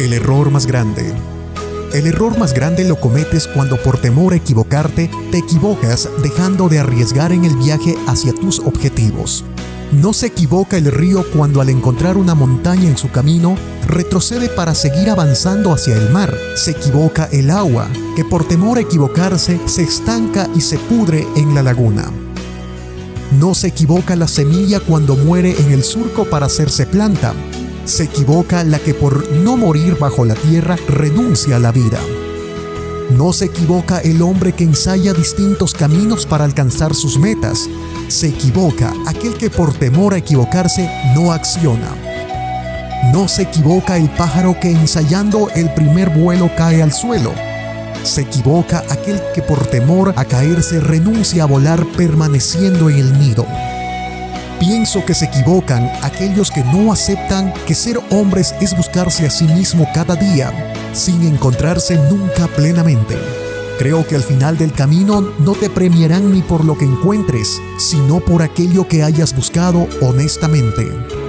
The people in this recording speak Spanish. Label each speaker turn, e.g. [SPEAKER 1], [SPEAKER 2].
[SPEAKER 1] El error más grande. El error más grande lo cometes cuando por temor a equivocarte te equivocas dejando de arriesgar en el viaje hacia tus objetivos. No se equivoca el río cuando al encontrar una montaña en su camino retrocede para seguir avanzando hacia el mar. Se equivoca el agua, que por temor a equivocarse se estanca y se pudre en la laguna. No se equivoca la semilla cuando muere en el surco para hacerse planta. Se equivoca la que por no morir bajo la tierra renuncia a la vida. No se equivoca el hombre que ensaya distintos caminos para alcanzar sus metas. Se equivoca aquel que por temor a equivocarse no acciona. No se equivoca el pájaro que ensayando el primer vuelo cae al suelo. Se equivoca aquel que por temor a caerse renuncia a volar permaneciendo en el nido. Pienso que se equivocan aquellos que no aceptan que ser hombres es buscarse a sí mismo cada día, sin encontrarse nunca plenamente. Creo que al final del camino no te premiarán ni por lo que encuentres, sino por aquello que hayas buscado honestamente.